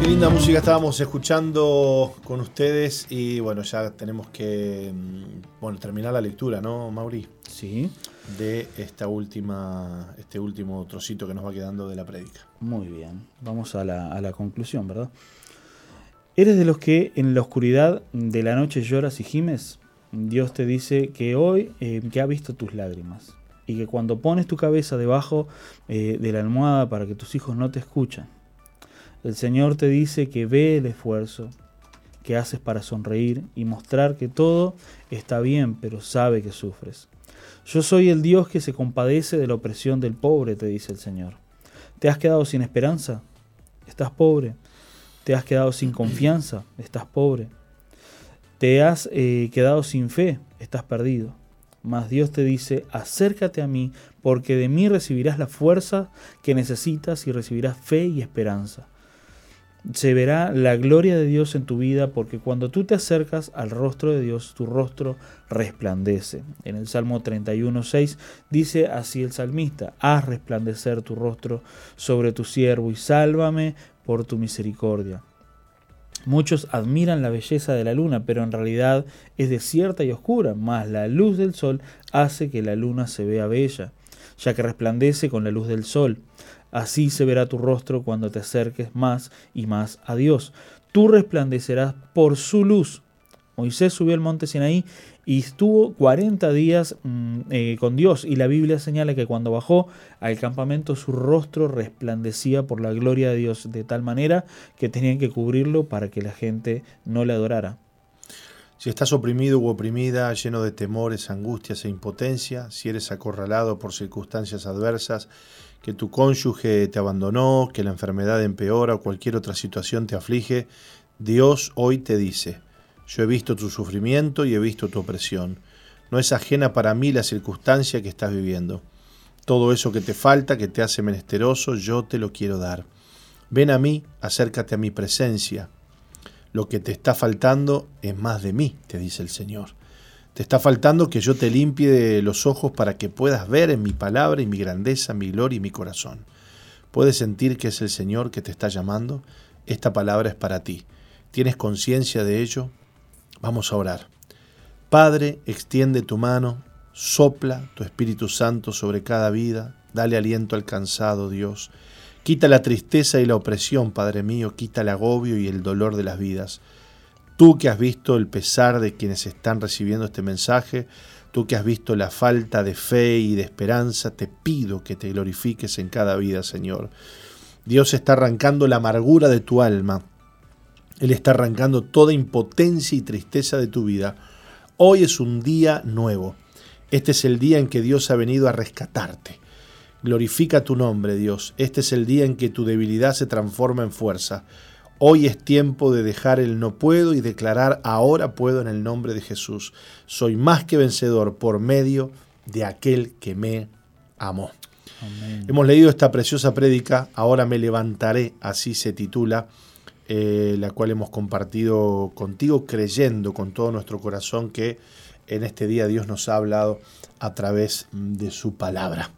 Qué linda música estábamos escuchando con ustedes y bueno, ya tenemos que mm, bueno, terminar la lectura, ¿no, Mauri? Sí, De esta última, este último trocito que nos va quedando de la prédica. muy bien. Vamos a la, a la conclusión, ¿verdad? ¿Eres de los que en la oscuridad de la noche lloras y gimes? Dios te dice que hoy eh, que ha visto tus lágrimas y que cuando pones tu cabeza debajo eh, de la almohada para que tus hijos no te escuchan, el Señor te dice que ve el esfuerzo que haces para sonreír y mostrar que todo está bien, pero sabe que sufres. Yo soy el Dios que se compadece de la opresión del pobre, te dice el Señor. ¿Te has quedado sin esperanza? ¿Estás pobre? ¿Te has quedado sin confianza? ¿Estás pobre? ¿Te has eh, quedado sin fe? ¿Estás perdido? Mas Dios te dice, acércate a mí, porque de mí recibirás la fuerza que necesitas y recibirás fe y esperanza se verá la gloria de Dios en tu vida porque cuando tú te acercas al rostro de Dios, tu rostro resplandece. En el Salmo 31.6 dice así el salmista, haz resplandecer tu rostro sobre tu siervo y sálvame por tu misericordia. Muchos admiran la belleza de la luna, pero en realidad es desierta y oscura, mas la luz del sol hace que la luna se vea bella, ya que resplandece con la luz del sol. Así se verá tu rostro cuando te acerques más y más a Dios. Tú resplandecerás por su luz. Moisés subió al monte Sinaí y estuvo 40 días mm, eh, con Dios y la Biblia señala que cuando bajó al campamento su rostro resplandecía por la gloria de Dios de tal manera que tenían que cubrirlo para que la gente no le adorara. Si estás oprimido u oprimida, lleno de temores, angustias e impotencia, si eres acorralado por circunstancias adversas, que tu cónyuge te abandonó, que la enfermedad empeora o cualquier otra situación te aflige, Dios hoy te dice, yo he visto tu sufrimiento y he visto tu opresión. No es ajena para mí la circunstancia que estás viviendo. Todo eso que te falta, que te hace menesteroso, yo te lo quiero dar. Ven a mí, acércate a mi presencia. Lo que te está faltando es más de mí, te dice el Señor. Te está faltando que yo te limpie los ojos para que puedas ver en mi palabra y mi grandeza, mi gloria y mi corazón. ¿Puedes sentir que es el Señor que te está llamando? Esta palabra es para ti. ¿Tienes conciencia de ello? Vamos a orar. Padre, extiende tu mano, sopla tu Espíritu Santo sobre cada vida, dale aliento al cansado, Dios. Quita la tristeza y la opresión, Padre mío, quita el agobio y el dolor de las vidas. Tú que has visto el pesar de quienes están recibiendo este mensaje, tú que has visto la falta de fe y de esperanza, te pido que te glorifiques en cada vida, Señor. Dios está arrancando la amargura de tu alma. Él está arrancando toda impotencia y tristeza de tu vida. Hoy es un día nuevo. Este es el día en que Dios ha venido a rescatarte. Glorifica tu nombre, Dios. Este es el día en que tu debilidad se transforma en fuerza. Hoy es tiempo de dejar el no puedo y declarar ahora puedo en el nombre de Jesús. Soy más que vencedor por medio de aquel que me amó. Amén. Hemos leído esta preciosa prédica, ahora me levantaré, así se titula, eh, la cual hemos compartido contigo creyendo con todo nuestro corazón que en este día Dios nos ha hablado a través de su palabra.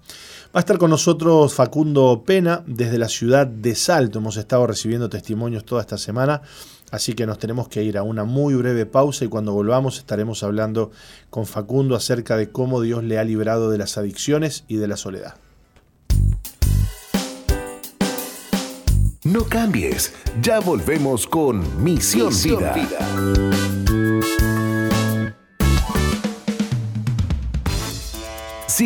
Va a estar con nosotros Facundo Pena desde la ciudad de Salto. Hemos estado recibiendo testimonios toda esta semana, así que nos tenemos que ir a una muy breve pausa y cuando volvamos estaremos hablando con Facundo acerca de cómo Dios le ha librado de las adicciones y de la soledad. No cambies, ya volvemos con Misión, Vida.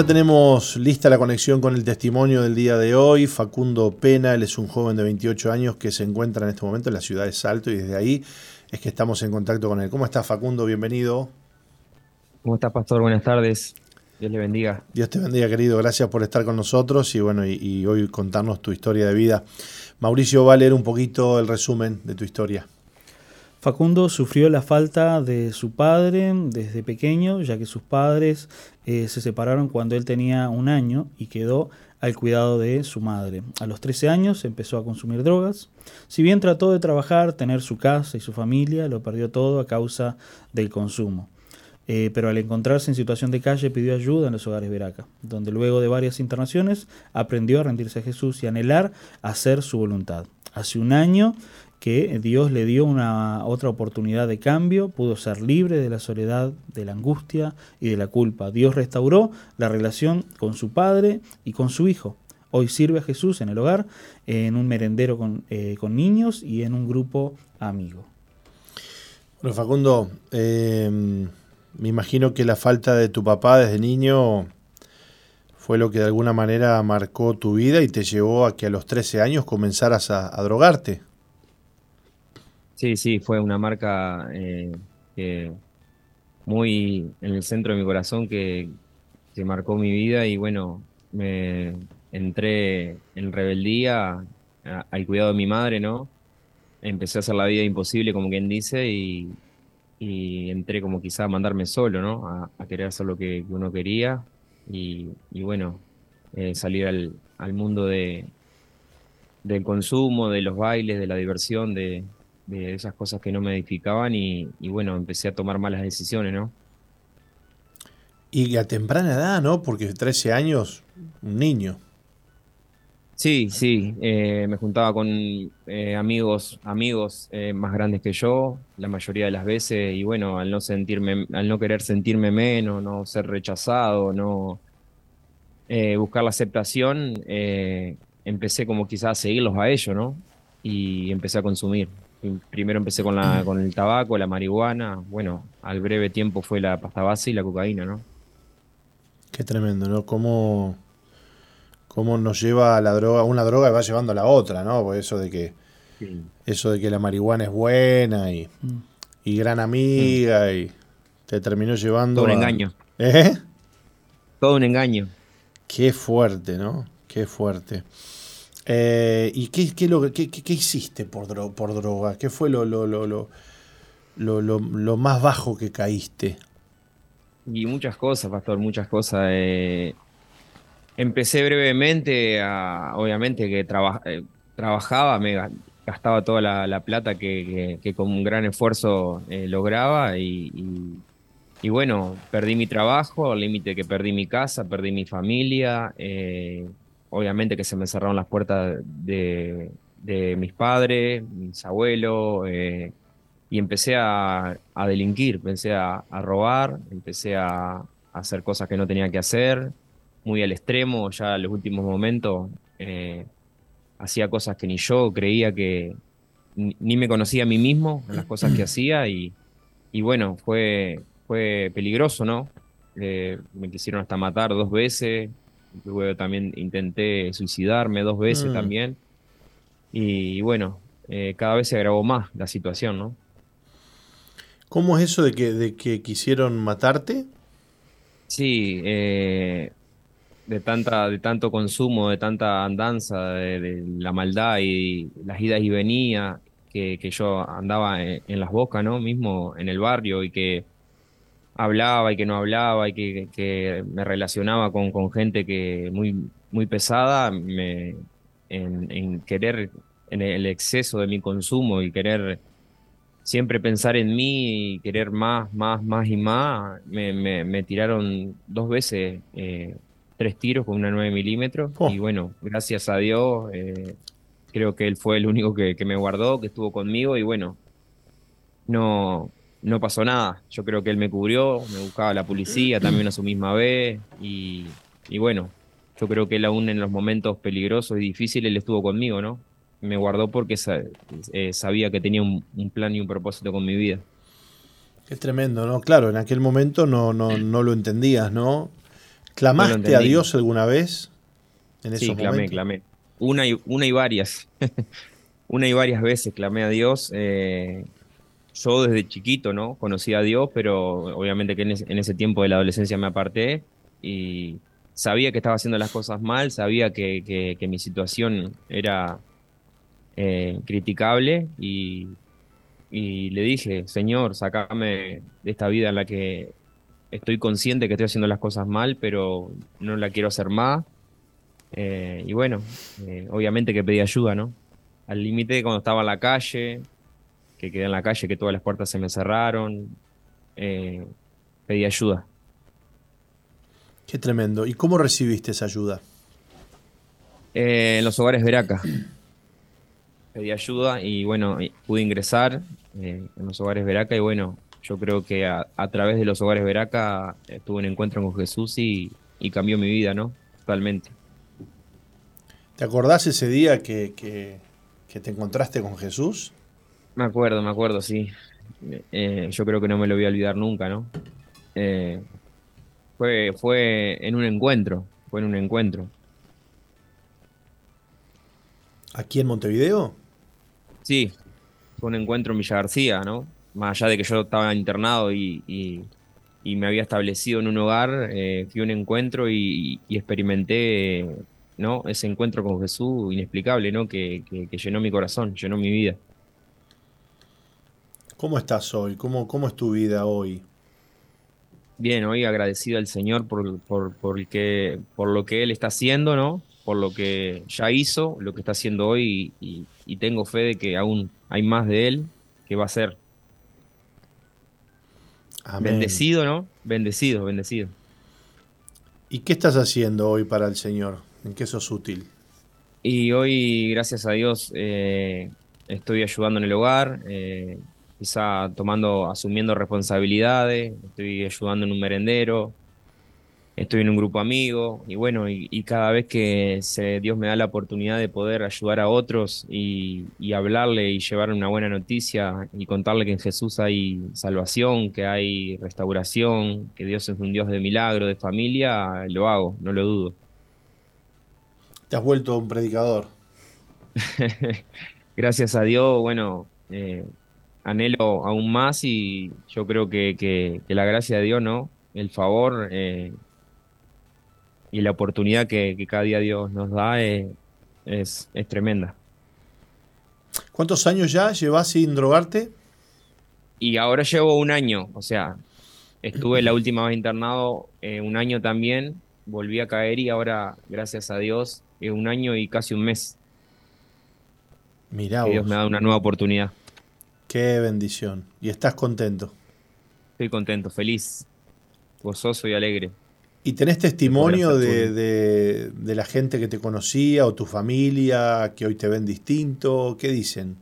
Ya tenemos lista la conexión con el testimonio del día de hoy. Facundo Pena, él es un joven de 28 años que se encuentra en este momento en la ciudad de Salto y desde ahí es que estamos en contacto con él. ¿Cómo estás, Facundo? Bienvenido. ¿Cómo estás, pastor? Buenas tardes. Dios le bendiga. Dios te bendiga, querido. Gracias por estar con nosotros y bueno, y, y hoy contarnos tu historia de vida. Mauricio va a leer un poquito el resumen de tu historia. Facundo sufrió la falta de su padre desde pequeño, ya que sus padres eh, se separaron cuando él tenía un año y quedó al cuidado de su madre. A los 13 años empezó a consumir drogas. Si bien trató de trabajar, tener su casa y su familia, lo perdió todo a causa del consumo. Eh, pero al encontrarse en situación de calle pidió ayuda en los hogares Veraca, donde luego de varias internaciones aprendió a rendirse a Jesús y anhelar hacer su voluntad. Hace un año que Dios le dio una otra oportunidad de cambio, pudo ser libre de la soledad, de la angustia y de la culpa. Dios restauró la relación con su padre y con su hijo. Hoy sirve a Jesús en el hogar, en un merendero con, eh, con niños y en un grupo amigo. Bueno, Facundo, eh, me imagino que la falta de tu papá desde niño fue lo que de alguna manera marcó tu vida y te llevó a que a los 13 años comenzaras a, a drogarte. Sí, sí, fue una marca eh, que muy en el centro de mi corazón que, que marcó mi vida y bueno, me entré en rebeldía al cuidado de mi madre, ¿no? Empecé a hacer la vida imposible, como quien dice, y, y entré como quizá a mandarme solo, ¿no? A, a querer hacer lo que uno quería y, y bueno, eh, salir al, al mundo de, del consumo, de los bailes, de la diversión, de, de esas cosas que no me edificaban y, y bueno, empecé a tomar malas decisiones, ¿no? Y a temprana edad, ¿no? Porque 13 años, un niño. Sí, sí, eh, me juntaba con eh, amigos, amigos eh, más grandes que yo, la mayoría de las veces, y bueno, al no sentirme, al no querer sentirme menos, no ser rechazado, no buscar la aceptación, empecé como quizás a seguirlos a ellos, ¿no? Y empecé a consumir. Y Primero empecé con la, con el tabaco, la marihuana, bueno, al breve tiempo fue la pasta base y la cocaína, ¿no? Qué tremendo, ¿no? Cómo, cómo nos lleva a la droga, una droga y va llevando a la otra, ¿no? Por eso de que, eso de que la marihuana es buena y, y gran amiga y te terminó llevando Todo un a- engaño, ¿Eh? todo un engaño. Qué fuerte, ¿no? Qué fuerte. Eh, ¿Y qué, qué, lo, qué, qué- hiciste por, dro- por droga? ¿Qué fue lo, lo, lo, más bajo que caíste? Y muchas cosas, Pastor, muchas cosas. eh, empecé brevemente, a, obviamente que traba- eh, trabajaba, me ga- gastaba toda la, la plata que, que- con un gran esfuerzo lograba y, y- bueno, perdí mi trabajo, al límite que perdí mi casa, perdí mi familia, obviamente que se me cerraron las puertas de, mis padres, mis abuelos, eh, y empecé a, a delinquir, empecé a, robar, empecé a, hacer cosas que no tenía que hacer, muy al extremo, ya en los últimos momentos eh, hacía cosas que ni yo creía que, ni, ni me conocía a mí mismo en las cosas que hacía y, y bueno, fue, fue peligroso, ¿no? Eh, me quisieron hasta matar dos veces, luego también intenté suicidarme dos veces Mm. también y, bueno, eh, cada vez se agravó más la situación, ¿no? ¿Cómo es eso de que, de que quisieron matarte? Sí, eh, de tanta, de tanto consumo, de tanta andanza, de, de la maldad y las idas y venidas, que, que yo andaba en, en las bocas, ¿no? Mismo en el barrio y que hablaba y que no hablaba y que, que me relacionaba con, con gente que muy, muy pesada, me, en, en querer, en el exceso de mi consumo y querer siempre pensar en mí y querer más, más, más y más, me, me- me tiraron dos veces eh, tres tiros con una 9 milímetros Oh. y bueno, gracias a Dios, eh, creo que él fue el único que, que me guardó, que estuvo conmigo y bueno, no, no pasó nada. Yo creo que él me cubrió, me buscaba la policía también a su misma vez y, y bueno, yo creo que él aún en los momentos peligrosos y difíciles, él estuvo conmigo, ¿no? Me guardó porque eh, sabía que tenía un, un plan y un propósito con mi vida. Qué tremendo, ¿no? Claro, en aquel momento no, no, no lo entendías, ¿no? ¿Clamaste a. Dios alguna vez en esos Sí, clamé, momentos? clamé. Una y, una y varias. una y varias veces clamé a Dios. eh, yo desde chiquito, ¿no? Conocí a Dios, pero obviamente que en ese, tiempo de la adolescencia me aparté y sabía que estaba haciendo las cosas mal, sabía que, que- que mi situación era eh, criticable y, y le dije, Señor, sacame de esta vida en la que estoy consciente que estoy haciendo las cosas mal, pero no la quiero hacer más. Eh, y bueno, eh, obviamente que pedí ayuda, ¿no? Al límite cuando estaba en la calle, que quedé en la calle, que todas las puertas se me cerraron, eh, pedí ayuda. Qué tremendo. ¿Y cómo recibiste esa ayuda? Eh, en los hogares Veraca. Pedí ayuda y bueno, pude ingresar eh, en los hogares Veraca y bueno, yo creo que a, a través de los hogares Veraca tuve un encuentro con Jesús y, y cambió mi vida, ¿no? Totalmente. ¿Te acordás ese día que, que- que te encontraste con Jesús? Me acuerdo, me acuerdo, sí. Eh, yo creo que no me lo voy a olvidar nunca, ¿no? Eh, fue, fue en un encuentro, fue en un encuentro. ¿Aquí en Montevideo? Sí, fue un encuentro en Villa García, ¿no? Más allá de que yo estaba internado y, y- y me había establecido en un hogar, eh, fui a un encuentro y, y experimenté, ¿no? Ese encuentro con Jesús inexplicable, ¿no? Que, que- que llenó mi corazón, llenó mi vida. ¿Cómo estás hoy? ¿Cómo, cómo es tu vida hoy? Bien, hoy agradecido al Señor por, por, por, que, por lo que Él está haciendo, ¿no? Por lo que ya hizo, lo que está haciendo hoy y, y- y tengo fe de que aún hay más de Él que va a ser. Amén. Bendecido, ¿no? Bendecido, bendecido. ¿Y qué estás haciendo hoy para el Señor? ¿En qué sos útil? Y hoy, gracias a Dios, eh, estoy ayudando en el hogar, eh, quizá tomando, asumiendo responsabilidades, estoy ayudando en un merendero, estoy en un grupo amigo, y bueno, y, y cada vez que se, Dios me da la oportunidad de poder ayudar a otros y, y hablarle y llevar una buena noticia y contarle que en Jesús hay salvación, que hay restauración, que Dios es un Dios de milagro, de familia, lo hago, no lo dudo. Te has vuelto un predicador. gracias a Dios, bueno, eh, anhelo aún más y yo creo que, que- que la gracia de Dios, ¿no? El favor eh, y la oportunidad que, que cada día Dios nos da eh, es, es tremenda. ¿Cuántos años ya llevas sin drogarte? Y ahora llevo un año, o sea, estuve la última vez internado eh, un año también, volví a caer y ahora, gracias a Dios, eh, un año y casi un mes Mirá Dios vos, me ha dado una nueva oportunidad. Qué bendición. ¿Y estás contento? Estoy contento, feliz, gozoso y alegre. ¿Y tenés testimonio de la gente que te conocía o tu familia que hoy te ven distinto? ¿Qué dicen?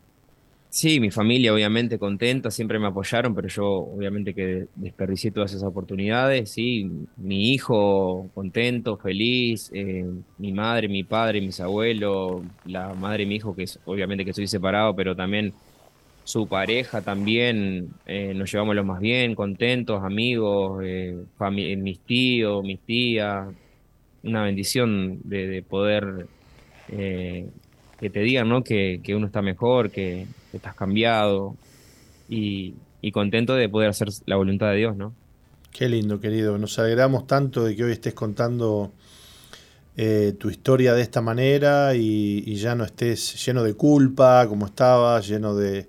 Sí, mi familia obviamente contenta, siempre me apoyaron, pero yo obviamente que desperdicié todas esas oportunidades. Sí, mi hijo contento, feliz, eh, mi madre, mi padre, mis abuelos, la madre de mi hijo, que es, obviamente que estoy separado, pero también su pareja también, eh, nos llevamos lo más bien, contentos, amigos, eh, fami- mis tíos, mis tías, una bendición de, de poder eh, que te digan, ¿no? Que, que uno está mejor, que, que estás cambiado y, y contento de poder hacer la voluntad de Dios, ¿no? Qué lindo, querido. Nos alegramos tanto de que hoy estés contando eh, tu historia de esta manera y, y ya no estés lleno de culpa como estabas, lleno de,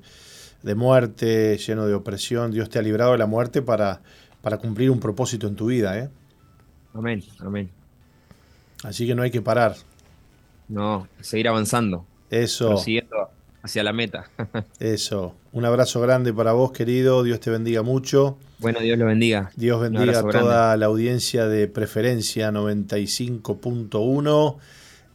de muerte, lleno de opresión. Dios te ha librado de la muerte para, para cumplir un propósito en tu vida. ¿eh? Amén, amén. Así que no hay que parar. No, seguir avanzando, Eso, prosiguiendo hacia la meta. eso. Un abrazo grande para vos, querido. Dios te bendiga mucho. bueno, Dios lo bendiga. Dios bendiga a toda la audiencia de preferencia 95.1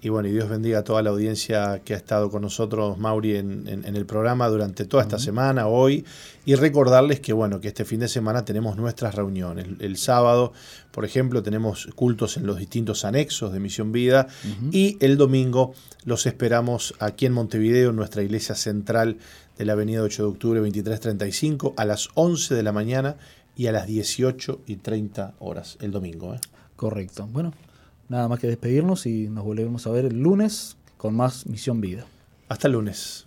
y bueno, y Dios bendiga a toda la audiencia que ha estado con nosotros, Mauri, en, en- en el programa durante toda esta semana, hoy, y recordarles que bueno, que este fin de semana tenemos nuestras reuniones. El, el sábado, por ejemplo, tenemos cultos en los distintos anexos de Misión Vida y el domingo los esperamos aquí en Montevideo, en nuestra iglesia central de la avenida 8 de octubre 2335 a las 11 de la mañana y a las 18 y 30 horas el domingo. ¿eh? Correcto. Bueno, nada más que despedirnos y nos volvemos a ver el lunes con más Misión Vida. Hasta el lunes.